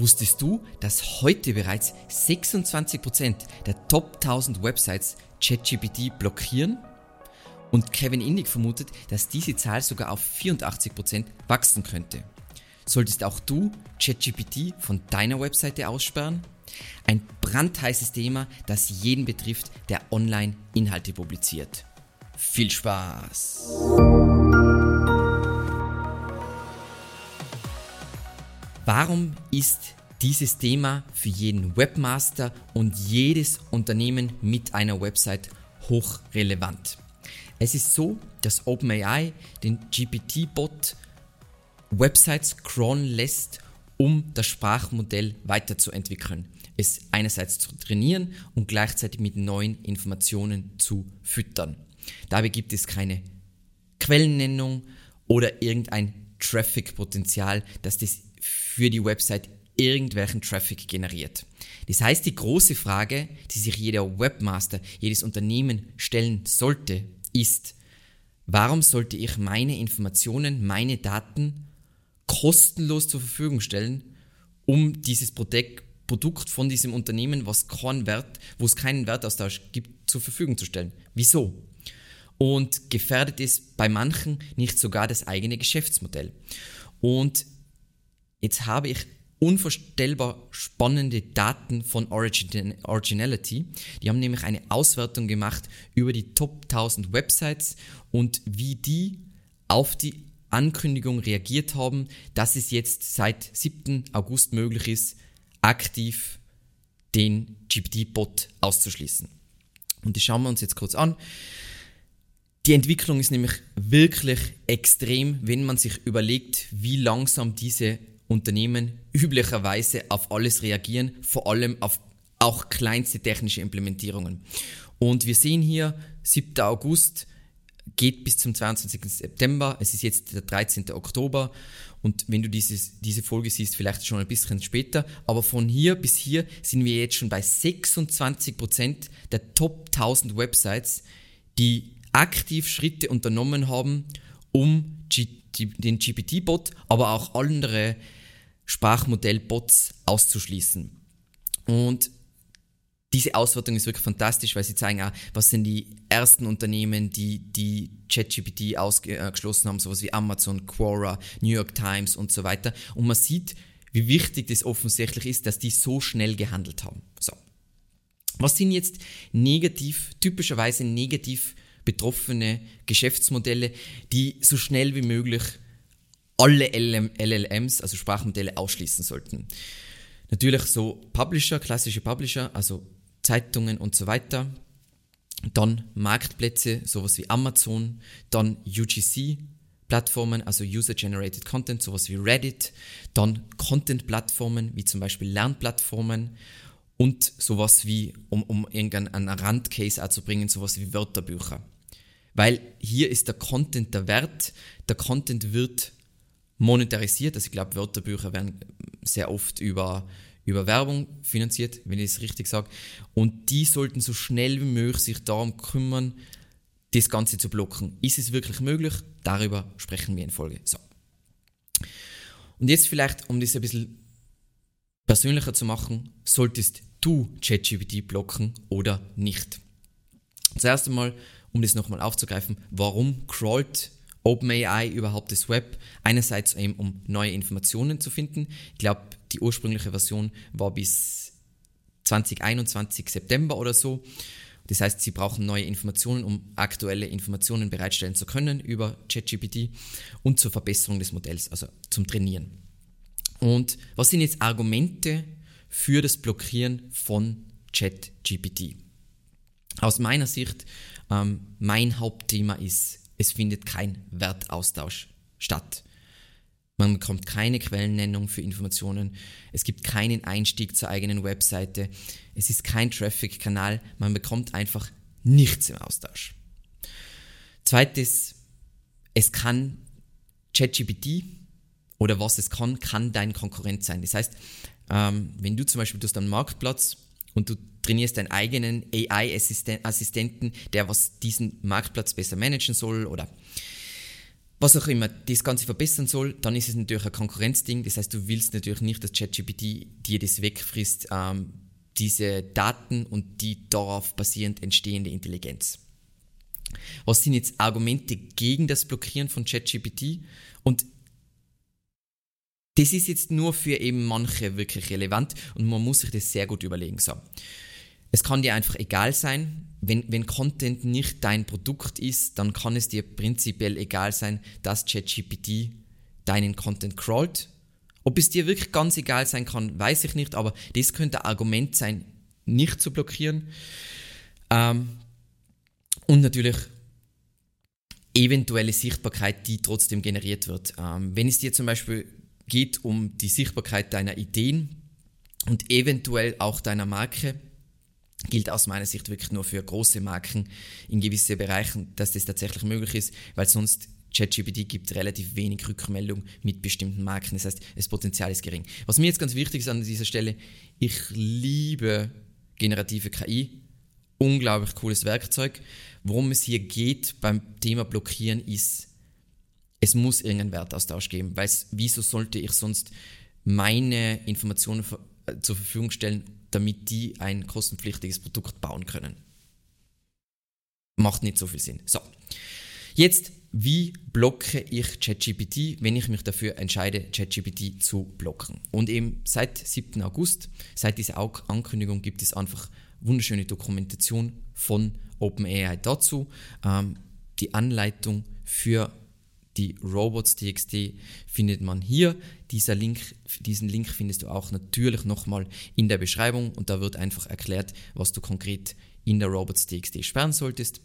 Wusstest du, dass heute bereits 26% der Top 1000 Websites ChatGPT blockieren? Und Kevin Indig vermutet, dass diese Zahl sogar auf 84% wachsen könnte. Solltest auch du ChatGPT von deiner Webseite aussperren? Ein brandheißes Thema, das jeden betrifft, der online Inhalte publiziert. Viel Spaß! Warum ist dieses Thema für jeden Webmaster und jedes Unternehmen mit einer Website hochrelevant? Es ist so, dass OpenAI den GPT-Bot Websites crawlen lässt, um das Sprachmodell weiterzuentwickeln, es einerseits zu trainieren und gleichzeitig mit neuen Informationen zu füttern. Dabei gibt es keine Quellennennung oder irgendein Traffic-Potenzial, das das für die Website irgendwelchen Traffic generiert. Das heißt, die große Frage, die sich jeder Webmaster, jedes Unternehmen stellen sollte, ist, warum sollte ich meine Informationen, meine Daten kostenlos zur Verfügung stellen, um dieses Produkt, von diesem Unternehmen, was keinen Wert, wo es keinen Wertaustausch gibt, zur Verfügung zu stellen. Wieso? Und gefährdet es bei manchen nicht sogar das eigene Geschäftsmodell. Und Jetzt habe ich unvorstellbar spannende Daten von Origin Originality. Die haben nämlich eine Auswertung gemacht über die Top 1000 Websites und wie die auf die Ankündigung reagiert haben, dass es jetzt seit 7. August möglich ist, aktiv den GPT-Bot auszuschließen. Und das schauen wir uns jetzt kurz an. Die Entwicklung ist nämlich wirklich extrem, wenn man sich überlegt, wie langsam diese Unternehmen üblicherweise auf alles reagieren, vor allem auf auch kleinste technische Implementierungen. Und wir sehen hier, 7. August geht bis zum 22. September. Es ist jetzt der 13. Oktober. Und wenn du dieses, diese Folge siehst, vielleicht schon ein bisschen später. Aber von hier bis hier sind wir jetzt schon bei 26% der Top 1000 Websites, die aktiv Schritte unternommen haben, um den GPT-Bot, aber auch andere Sprachmodell-Bots auszuschließen. Und diese Auswertung ist wirklich fantastisch, weil sie zeigen auch, was sind die ersten Unternehmen, die die ChatGPT ausgeschlossen haben, sowas wie Amazon, Quora, New York Times und so weiter. Und man sieht, wie wichtig das offensichtlich ist, dass die so schnell gehandelt haben. So. Was sind jetzt negativ, typischerweise negativ betroffene Geschäftsmodelle, die so schnell wie möglich alle LLMs, also Sprachmodelle, ausschließen sollten. Natürlich so Publisher, klassische Publisher, also Zeitungen und so weiter. Dann Marktplätze, sowas wie Amazon, dann UGC, Plattformen, also User-Generated Content, sowas wie Reddit, dann Content-Plattformen, wie zum Beispiel Lernplattformen und sowas wie, um, um irgendeinen Randcase auch zu bringen, sowas wie Wörterbücher. Weil hier ist der Content der Wert, der Content wird monetarisiert. Also ich glaube, Wörterbücher werden sehr oft über, über Werbung finanziert, wenn ich es richtig sage. Und die sollten so schnell wie möglich sich darum kümmern, das Ganze zu blocken. Ist es wirklich möglich? Darüber sprechen wir in Folge. So. Und jetzt vielleicht, um das ein bisschen persönlicher zu machen, solltest du ChatGPT blocken oder nicht. Zuerst einmal, um das nochmal aufzugreifen, warum crawlt OpenAI überhaupt das Web. Einerseits eben, um neue Informationen zu finden. Ich glaube, die ursprüngliche Version war bis 2021 September oder so. Das heißt, sie brauchen neue Informationen, um aktuelle Informationen bereitstellen zu können über ChatGPT und zur Verbesserung des Modells, also zum Trainieren. Und was sind jetzt Argumente für das Blockieren von ChatGPT? Aus meiner Sicht, ähm, mein Hauptthema ist es findet kein Wertaustausch statt. Man bekommt keine Quellennennung für Informationen. Es gibt keinen Einstieg zur eigenen Webseite. Es ist kein Traffic-Kanal. Man bekommt einfach nichts im Austausch. Zweites, es kann ChatGPT oder was es kann, kann dein Konkurrent sein. Das heißt, ähm, wenn du zum Beispiel du hast einen Marktplatz und du trainierst deinen eigenen AI-Assistenten, der was diesen Marktplatz besser managen soll oder was auch immer das Ganze verbessern soll, dann ist es natürlich ein Konkurrenzding. Das heißt, du willst natürlich nicht, dass ChatGPT dir das wegfrisst, ähm, diese Daten und die darauf basierend entstehende Intelligenz. Was sind jetzt Argumente gegen das Blockieren von ChatGPT? Und das ist jetzt nur für eben manche wirklich relevant und man muss sich das sehr gut überlegen. So. Es kann dir einfach egal sein, wenn, wenn Content nicht dein Produkt ist, dann kann es dir prinzipiell egal sein, dass ChatGPT deinen Content crawlt. Ob es dir wirklich ganz egal sein kann, weiß ich nicht, aber das könnte ein Argument sein, nicht zu blockieren. Ähm, und natürlich eventuelle Sichtbarkeit, die trotzdem generiert wird. Ähm, wenn es dir zum Beispiel geht um die Sichtbarkeit deiner Ideen und eventuell auch deiner Marke, gilt aus meiner Sicht wirklich nur für große Marken in gewissen Bereichen, dass das tatsächlich möglich ist, weil sonst ChatGPT gibt relativ wenig Rückmeldung mit bestimmten Marken. Das heißt, das Potenzial ist gering. Was mir jetzt ganz wichtig ist an dieser Stelle, ich liebe generative KI. Unglaublich cooles Werkzeug. Worum es hier geht beim Thema Blockieren ist, es muss irgendeinen Wertaustausch geben, weil wieso sollte ich sonst meine Informationen äh, zur Verfügung stellen, damit die ein kostenpflichtiges Produkt bauen können. Macht nicht so viel Sinn. So, jetzt, wie blocke ich ChatGPT, wenn ich mich dafür entscheide, ChatGPT zu blocken? Und eben seit 7. August, seit dieser Ankündigung, gibt es einfach wunderschöne Dokumentation von OpenAI dazu. Ähm, die Anleitung für die Robots.txt findet man hier. Dieser Link, diesen Link findest du auch natürlich nochmal in der Beschreibung und da wird einfach erklärt, was du konkret in der Robots.txt sperren solltest.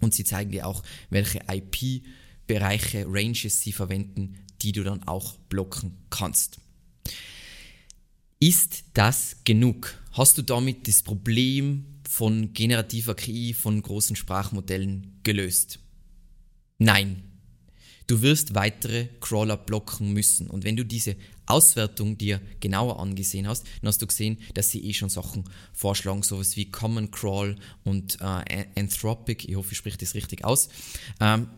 Und sie zeigen dir auch, welche IP-Bereiche, Ranges sie verwenden, die du dann auch blocken kannst. Ist das genug? Hast du damit das Problem von generativer KI, von großen Sprachmodellen gelöst? Nein, Du wirst weitere Crawler blocken müssen. Und wenn du diese Auswertung dir genauer angesehen hast, dann hast du gesehen, dass sie eh schon Sachen vorschlagen, sowas wie Common Crawl und äh, Anthropic. Ich hoffe, ich spreche das richtig aus. Ähm,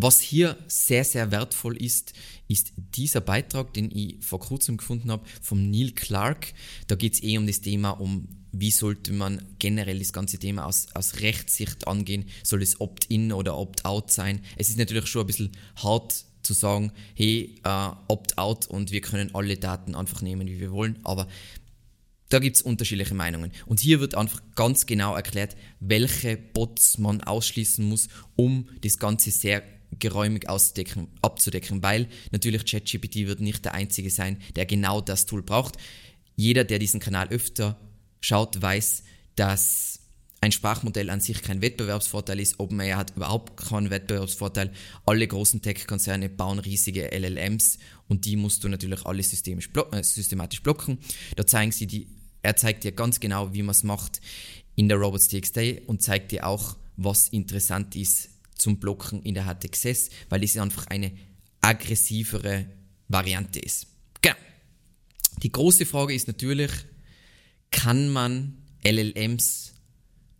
was hier sehr, sehr wertvoll ist, ist dieser Beitrag, den ich vor kurzem gefunden habe, vom Neil Clark. Da geht es eh um das Thema, um wie sollte man generell das ganze Thema aus, aus Rechtssicht angehen. Soll es Opt-in oder Opt-out sein? Es ist natürlich schon ein bisschen hart zu sagen, hey, uh, Opt-out und wir können alle Daten einfach nehmen, wie wir wollen. Aber da gibt es unterschiedliche Meinungen. Und hier wird einfach ganz genau erklärt, welche Bots man ausschließen muss, um das Ganze sehr geräumig auszudecken, abzudecken, weil natürlich ChatGPT wird nicht der einzige sein, der genau das Tool braucht. Jeder, der diesen Kanal öfter schaut, weiß, dass ein Sprachmodell an sich kein Wettbewerbsvorteil ist. OpenAI hat überhaupt keinen Wettbewerbsvorteil. Alle großen Tech-Konzerne bauen riesige LLMs und die musst du natürlich alle blo äh, systematisch blocken. Da zeigen sie die, er zeigt dir ganz genau, wie man es macht in der Robots.txt und zeigt dir auch, was interessant ist zum Blocken in der HTXS, weil es einfach eine aggressivere Variante ist. Genau. Die große Frage ist natürlich, kann man LLMs,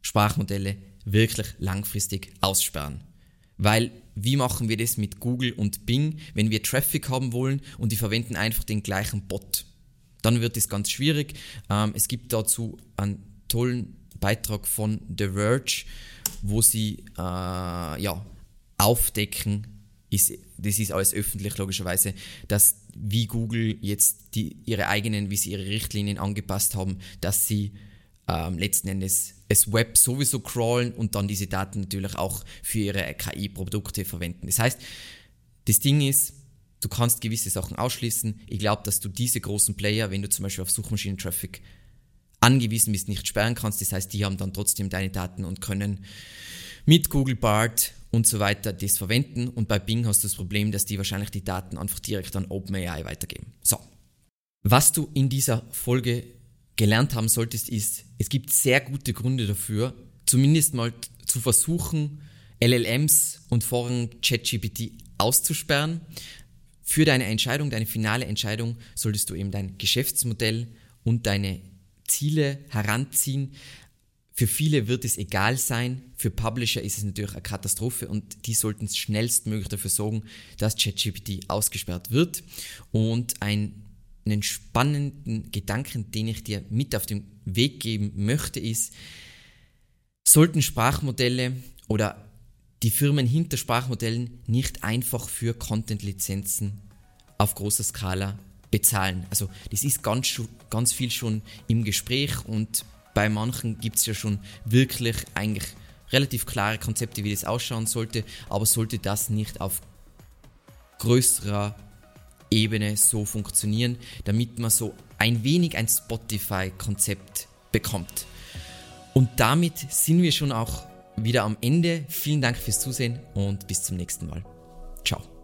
Sprachmodelle wirklich langfristig aussperren? Weil wie machen wir das mit Google und Bing, wenn wir Traffic haben wollen und die verwenden einfach den gleichen Bot? Dann wird es ganz schwierig. Ähm, es gibt dazu einen tollen Beitrag von The Verge, wo sie äh, ja, aufdecken, ist, das ist alles öffentlich logischerweise, dass wie Google jetzt die, ihre eigenen, wie sie ihre Richtlinien angepasst haben, dass sie ähm, letzten Endes das Web sowieso crawlen und dann diese Daten natürlich auch für ihre KI-Produkte verwenden. Das heißt, das Ding ist, du kannst gewisse Sachen ausschließen. Ich glaube, dass du diese großen Player, wenn du zum Beispiel auf Suchmaschinen-Traffic angewiesen bist, nicht sperren kannst. Das heißt, die haben dann trotzdem deine Daten und können mit Google Bart und so weiter das verwenden. Und bei Bing hast du das Problem, dass die wahrscheinlich die Daten einfach direkt an OpenAI weitergeben. So. Was du in dieser Folge gelernt haben solltest, ist, es gibt sehr gute Gründe dafür, zumindest mal zu versuchen, LLMs und vorrangig ChatGPT auszusperren. Für deine Entscheidung, deine finale Entscheidung, solltest du eben dein Geschäftsmodell und deine Ziele heranziehen. Für viele wird es egal sein, für Publisher ist es natürlich eine Katastrophe und die sollten schnellstmöglich dafür sorgen, dass ChatGPT ausgesperrt wird. Und ein, einen spannenden Gedanken, den ich dir mit auf den Weg geben möchte, ist, sollten Sprachmodelle oder die Firmen hinter Sprachmodellen nicht einfach für Content-Lizenzen auf großer Skala bezahlen. Also das ist ganz, ganz viel schon im Gespräch und bei manchen gibt es ja schon wirklich eigentlich relativ klare Konzepte, wie das ausschauen sollte, aber sollte das nicht auf größerer Ebene so funktionieren, damit man so ein wenig ein Spotify-Konzept bekommt. Und damit sind wir schon auch wieder am Ende. Vielen Dank fürs Zusehen und bis zum nächsten Mal. Ciao.